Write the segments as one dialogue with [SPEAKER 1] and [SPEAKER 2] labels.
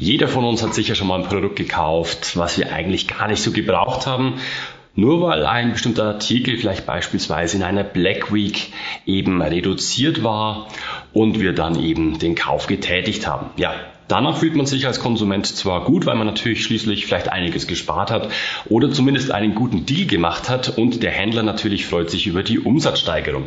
[SPEAKER 1] Jeder von uns hat sicher schon mal ein Produkt gekauft, was wir eigentlich gar nicht so gebraucht haben. Nur weil ein bestimmter Artikel vielleicht beispielsweise in einer Black Week eben reduziert war und wir dann eben den Kauf getätigt haben. Ja, Danach fühlt man sich als Konsument zwar gut, weil man natürlich schließlich vielleicht einiges gespart hat oder zumindest einen guten Deal gemacht hat und der Händler natürlich freut sich über die Umsatzsteigerung.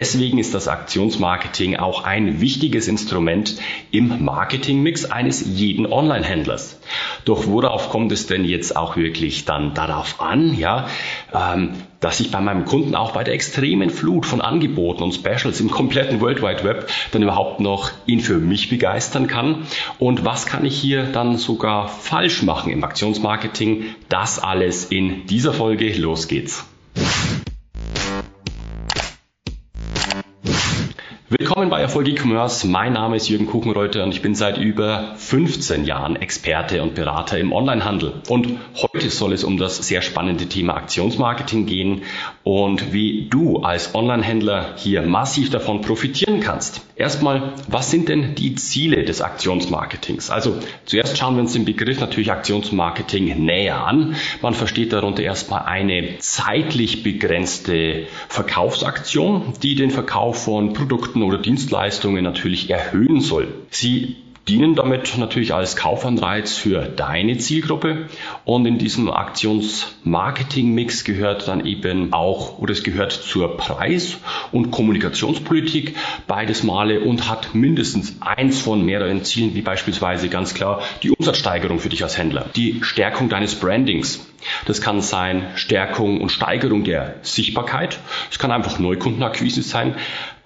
[SPEAKER 1] Deswegen ist das Aktionsmarketing auch ein wichtiges Instrument im Marketingmix eines jeden Online-Händlers. Doch worauf kommt es denn jetzt auch wirklich dann darauf an, ja, ähm, dass ich bei meinem Kunden auch bei der extremen Flut von Angeboten und Specials im kompletten World Wide Web dann überhaupt noch ihn für mich begeistern kann? Und was kann ich hier dann sogar falsch machen im Aktionsmarketing? Das alles in dieser Folge. Los geht's. Willkommen bei Erfolg E-Commerce. Mein Name ist Jürgen Kuchenreuter und ich bin seit über 15 Jahren Experte und Berater im Onlinehandel. Und heute soll es um das sehr spannende Thema Aktionsmarketing gehen und wie du als Onlinehändler hier massiv davon profitieren kannst. Erstmal, was sind denn die Ziele des Aktionsmarketings? Also zuerst schauen wir uns den Begriff natürlich Aktionsmarketing näher an. Man versteht darunter erstmal eine zeitlich begrenzte Verkaufsaktion, die den Verkauf von Produkten Produkten oder Dienstleistungen natürlich erhöhen soll. Sie dienen damit natürlich als Kaufanreiz für deine Zielgruppe und in diesem Aktionsmarketing-Mix gehört dann eben auch oder es gehört zur Preis- und Kommunikationspolitik beides Male und hat mindestens eins von mehreren Zielen, wie beispielsweise ganz klar die Umsatzsteigerung für dich als Händler, die Stärkung deines Brandings, das kann sein Stärkung und Steigerung der Sichtbarkeit. Es kann einfach Neukundenakquise sein,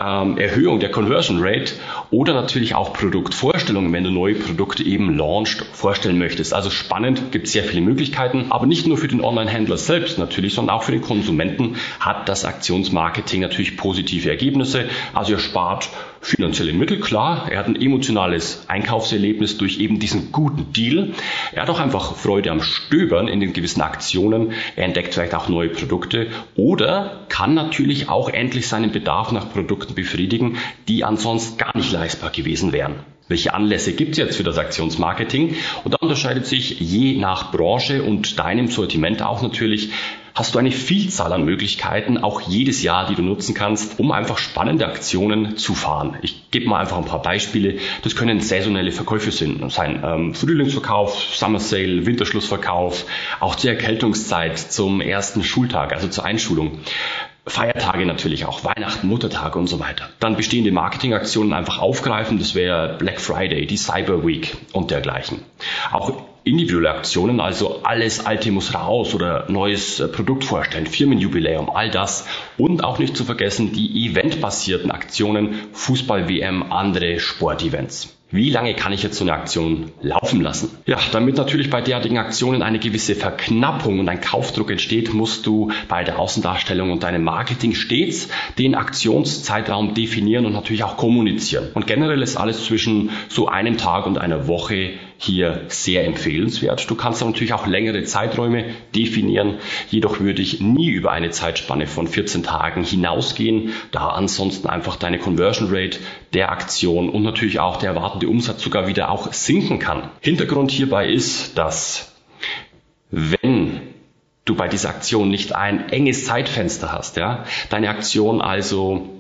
[SPEAKER 1] ähm, Erhöhung der Conversion Rate oder natürlich auch Produktvorstellungen, wenn du neue Produkte eben launcht, vorstellen möchtest. Also spannend, gibt sehr viele Möglichkeiten, aber nicht nur für den Online-Händler selbst natürlich, sondern auch für den Konsumenten hat das Aktionsmarketing natürlich positive Ergebnisse. Also er spart finanzielle Mittel, klar. Er hat ein emotionales Einkaufserlebnis durch eben diesen guten Deal. Er hat auch einfach Freude am Stöbern in den gewissen Aktionen. Er entdeckt vielleicht auch neue Produkte oder kann natürlich auch endlich seinen Bedarf nach Produkten befriedigen, die ansonsten gar nicht leistbar gewesen wären. Welche Anlässe gibt es jetzt für das Aktionsmarketing? Und da unterscheidet sich je nach Branche und deinem Sortiment auch natürlich hast du eine Vielzahl an Möglichkeiten, auch jedes Jahr, die du nutzen kannst, um einfach spannende Aktionen zu fahren. Ich gebe mal einfach ein paar Beispiele. Das können saisonelle Verkäufe sein. Ähm, Frühlingsverkauf, Summer Sale, Winterschlussverkauf, auch zur Erkältungszeit, zum ersten Schultag, also zur Einschulung. Feiertage natürlich auch, Weihnachten, Muttertage und so weiter. Dann bestehende Marketingaktionen einfach aufgreifen, das wäre Black Friday, die Cyber Week und dergleichen. Auch individuelle Aktionen, also alles Alte muss raus oder neues äh, Produkt vorstellen, Firmenjubiläum, all das. Und auch nicht zu vergessen die eventbasierten Aktionen, Fußball-WM, andere Sportevents. Wie lange kann ich jetzt so eine Aktion laufen lassen? Ja, damit natürlich bei derartigen Aktionen eine gewisse Verknappung und ein Kaufdruck entsteht, musst du bei der Außendarstellung und deinem Marketing stets den Aktionszeitraum definieren und natürlich auch kommunizieren. Und generell ist alles zwischen so einem Tag und einer Woche hier sehr empfehlenswert. Du kannst natürlich auch längere Zeiträume definieren, jedoch würde ich nie über eine Zeitspanne von 14 Tagen hinausgehen, da ansonsten einfach deine Conversion Rate der Aktion und natürlich auch der erwartete Umsatz sogar wieder auch sinken kann. Hintergrund hierbei ist, dass wenn du bei dieser Aktion nicht ein enges Zeitfenster hast, ja, deine Aktion also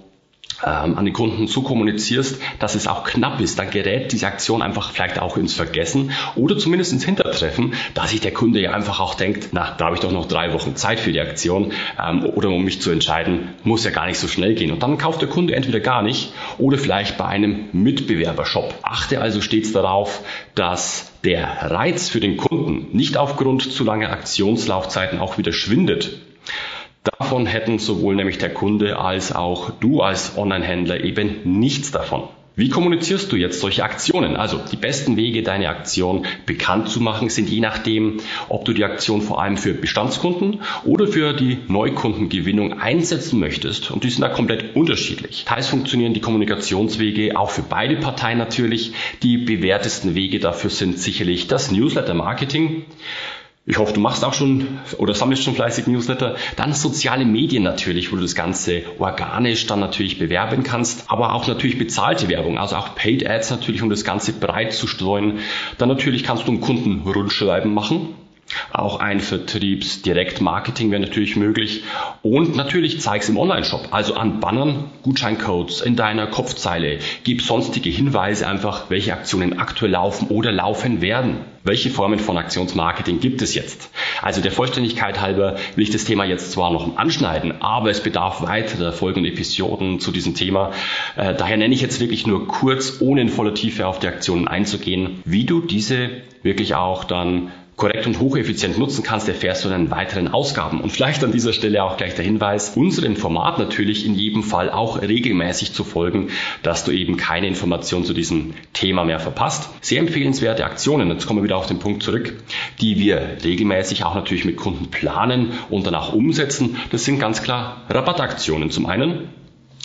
[SPEAKER 1] ähm, an den Kunden so kommunizierst, dass es auch knapp ist, dann gerät diese Aktion einfach vielleicht auch ins Vergessen oder zumindest ins Hintertreffen, da sich der Kunde ja einfach auch denkt, na, da habe ich doch noch drei Wochen Zeit für die Aktion ähm, oder um mich zu entscheiden, muss ja gar nicht so schnell gehen. Und dann kauft der Kunde entweder gar nicht oder vielleicht bei einem Mitbewerbershop. Achte also stets darauf, dass der Reiz für den Kunden nicht aufgrund zu langer Aktionslaufzeiten auch wieder schwindet. Davon hätten sowohl nämlich der Kunde als auch du als Online-Händler eben nichts davon. Wie kommunizierst du jetzt solche Aktionen? Also die besten Wege, deine Aktion bekannt zu machen, sind je nachdem, ob du die Aktion vor allem für Bestandskunden oder für die Neukundengewinnung einsetzen möchtest. Und die sind da komplett unterschiedlich. Teils funktionieren die Kommunikationswege auch für beide Parteien natürlich. Die bewährtesten Wege dafür sind sicherlich das Newsletter-Marketing. Ich hoffe, du machst auch schon oder sammelst schon fleißig Newsletter. Dann soziale Medien natürlich, wo du das Ganze organisch dann natürlich bewerben kannst, aber auch natürlich bezahlte Werbung, also auch Paid Ads natürlich, um das Ganze breit zu streuen. Dann natürlich kannst du einen Kunden Rundschreiben machen. Auch ein Vertriebsdirektmarketing wäre natürlich möglich. Und natürlich zeig's im Online-Shop, also an Bannern, Gutscheincodes in deiner Kopfzeile. Gib sonstige Hinweise einfach, welche Aktionen aktuell laufen oder laufen werden. Welche Formen von Aktionsmarketing gibt es jetzt? Also der Vollständigkeit halber will ich das Thema jetzt zwar noch anschneiden, aber es bedarf weiterer folgenden Episoden zu diesem Thema. Äh, daher nenne ich jetzt wirklich nur kurz, ohne in voller Tiefe auf die Aktionen einzugehen, wie du diese wirklich auch dann korrekt und hocheffizient nutzen kannst, erfährst du in weiteren Ausgaben. Und vielleicht an dieser Stelle auch gleich der Hinweis, unserem Format natürlich in jedem Fall auch regelmäßig zu folgen, dass du eben keine Information zu diesem Thema mehr verpasst. Sehr empfehlenswerte Aktionen, jetzt kommen wir wieder auf den Punkt zurück, die wir regelmäßig auch natürlich mit Kunden planen und danach umsetzen. Das sind ganz klar Rabattaktionen zum einen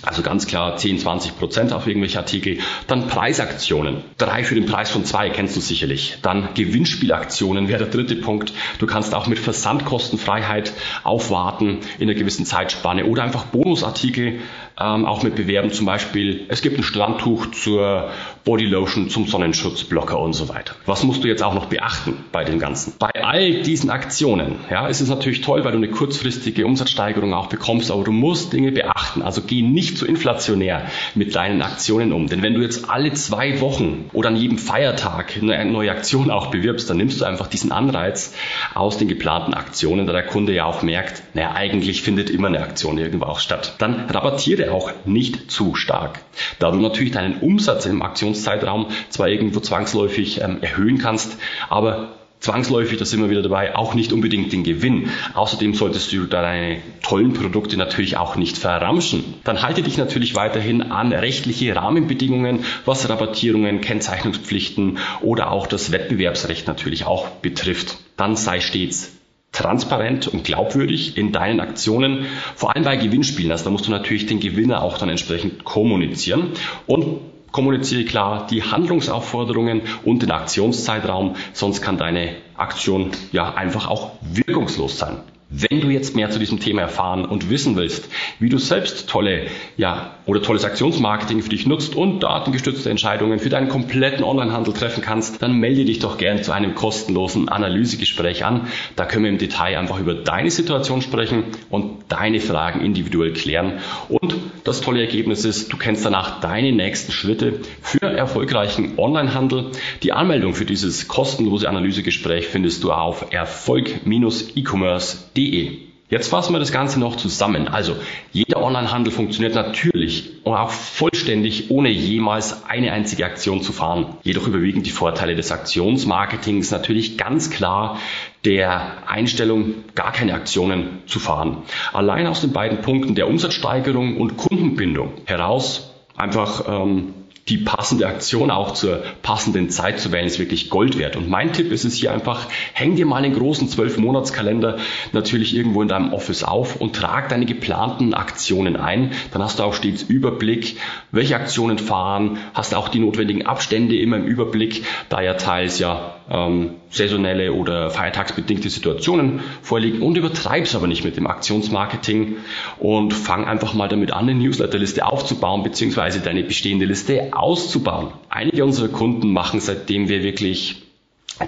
[SPEAKER 1] also ganz klar 10, 20 Prozent auf irgendwelche Artikel. Dann Preisaktionen. Drei für den Preis von zwei kennst du sicherlich. Dann Gewinnspielaktionen wäre der dritte Punkt. Du kannst auch mit Versandkostenfreiheit aufwarten in einer gewissen Zeitspanne oder einfach Bonusartikel ähm, auch mit bewerben. Zum Beispiel, es gibt ein Strandtuch zur Bodylotion, zum Sonnenschutzblocker und so weiter. Was musst du jetzt auch noch beachten bei dem Ganzen? Bei all diesen Aktionen, ja, ist es natürlich toll, weil du eine kurzfristige Umsatzsteigerung auch bekommst, aber du musst Dinge beachten. Also geh nicht zu inflationär mit deinen Aktionen um. Denn wenn du jetzt alle zwei Wochen oder an jedem Feiertag eine neue Aktion auch bewirbst, dann nimmst du einfach diesen Anreiz aus den geplanten Aktionen, da der Kunde ja auch merkt, naja, eigentlich findet immer eine Aktion irgendwo auch statt. Dann rabattiere auch nicht zu stark. Da du natürlich deinen Umsatz im Aktionszeitraum zwar irgendwo zwangsläufig ähm, erhöhen kannst, aber zwangsläufig, da sind wir wieder dabei, auch nicht unbedingt den Gewinn. Außerdem solltest du deine tollen Produkte natürlich auch nicht verramschen. Dann halte dich natürlich weiterhin an rechtliche Rahmenbedingungen, was Rabattierungen, Kennzeichnungspflichten oder auch das Wettbewerbsrecht natürlich auch betrifft. Dann sei stets transparent und glaubwürdig in deinen Aktionen, vor allem bei Gewinnspielen. Also da musst du natürlich den Gewinner auch dann entsprechend kommunizieren und kommuniziere klar die Handlungsaufforderungen und den Aktionszeitraum, sonst kann deine Aktion ja einfach auch wirkungslos sein. Wenn du jetzt mehr zu diesem Thema erfahren und wissen willst, wie du selbst tolle, ja, oder tolles Aktionsmarketing für dich nutzt und datengestützte Entscheidungen für deinen kompletten Onlinehandel treffen kannst, dann melde dich doch gerne zu einem kostenlosen Analysegespräch an. Da können wir im Detail einfach über deine Situation sprechen und deine Fragen individuell klären. Und das tolle Ergebnis ist, du kennst danach deine nächsten Schritte für erfolgreichen Onlinehandel. Die Anmeldung für dieses kostenlose Analysegespräch findest du auf erfolg-e-commerce.de www.online-handel.de. Jetzt fassen wir das Ganze noch zusammen. Also, jeder Onlinehandel funktioniert natürlich und auch vollständig, ohne jemals eine einzige Aktion zu fahren. Jedoch überwiegen die Vorteile des Aktionsmarketings natürlich ganz klar der Einstellung, gar keine Aktionen zu fahren. Allein aus den beiden Punkten der Umsatzsteigerung und Kundenbindung heraus einfach ähm, die passende Aktion auch zur passenden Zeit zu wählen, ist wirklich Gold wert. Und mein Tipp ist es hier einfach, häng dir mal einen großen 12-Monats-Kalender natürlich irgendwo in deinem Office auf und trag deine geplanten Aktionen ein. Dann hast du auch stets Überblick, welche Aktionen fahren, hast auch die notwendigen Abstände immer im Überblick, da ja teils ja ähm, saisonelle oder feiertagsbedingte Situationen vorliegen und übertreib's aber nicht mit dem Aktionsmarketing und fang einfach mal damit an, eine Newsletterliste aufzubauen beziehungsweise deine bestehende Liste auszubauen. Einige unserer Kunden machen, seitdem wir wirklich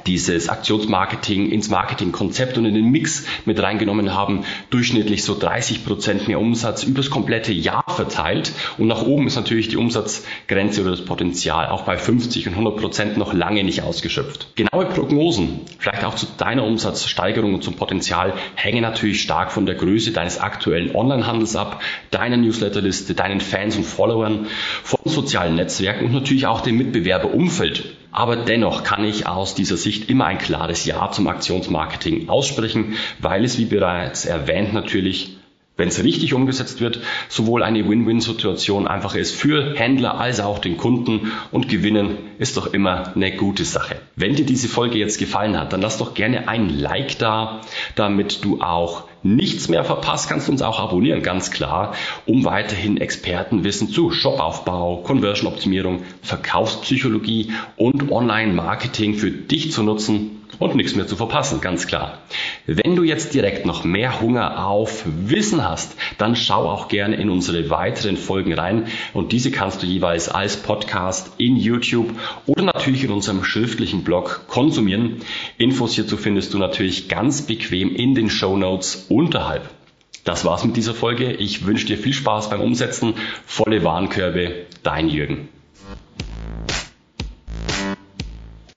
[SPEAKER 1] dieses Aktionsmarketing ins Marketingkonzept und in den Mix mit reingenommen haben, durchschnittlich so 30 Prozent mehr Umsatz übers komplette Jahr verteilt. Und nach oben ist natürlich die Umsatzgrenze oder das Potenzial auch bei 50 und 100 Prozent noch lange nicht ausgeschöpft. Genaue Prognosen, vielleicht auch zu deiner Umsatzsteigerung und zum Potenzial, hängen natürlich stark von der Größe deines aktuellen Onlinehandels ab, deiner Newsletterliste, deinen Fans und Followern, von sozialen Netzwerken und natürlich auch dem Mitbewerberumfeld. Aber dennoch kann ich aus dieser Sicht immer ein klares Ja zum Aktionsmarketing aussprechen, weil es, wie bereits erwähnt, natürlich wenn es richtig umgesetzt wird, sowohl eine Win-Win-Situation einfach ist für Händler als auch den Kunden und gewinnen ist doch immer eine gute Sache. Wenn dir diese Folge jetzt gefallen hat, dann lass doch gerne ein Like da, damit du auch nichts mehr verpasst, kannst du uns auch abonnieren, ganz klar, um weiterhin Expertenwissen zu Shopaufbau, Conversion-Optimierung, Verkaufspsychologie und Online-Marketing für dich zu nutzen und nichts mehr zu verpassen, ganz klar. Wenn du jetzt direkt noch mehr Hunger auf Wissen hast, dann schau auch gerne in unsere weiteren Folgen rein und diese kannst du jeweils als Podcast in YouTube oder natürlich in unserem schriftlichen Blog konsumieren. Infos hierzu findest du natürlich ganz bequem in den Show Notes unterhalb. Das war's mit dieser Folge. Ich wünsche dir viel Spaß beim Umsetzen. Volle Warenkörbe. Dein Jürgen.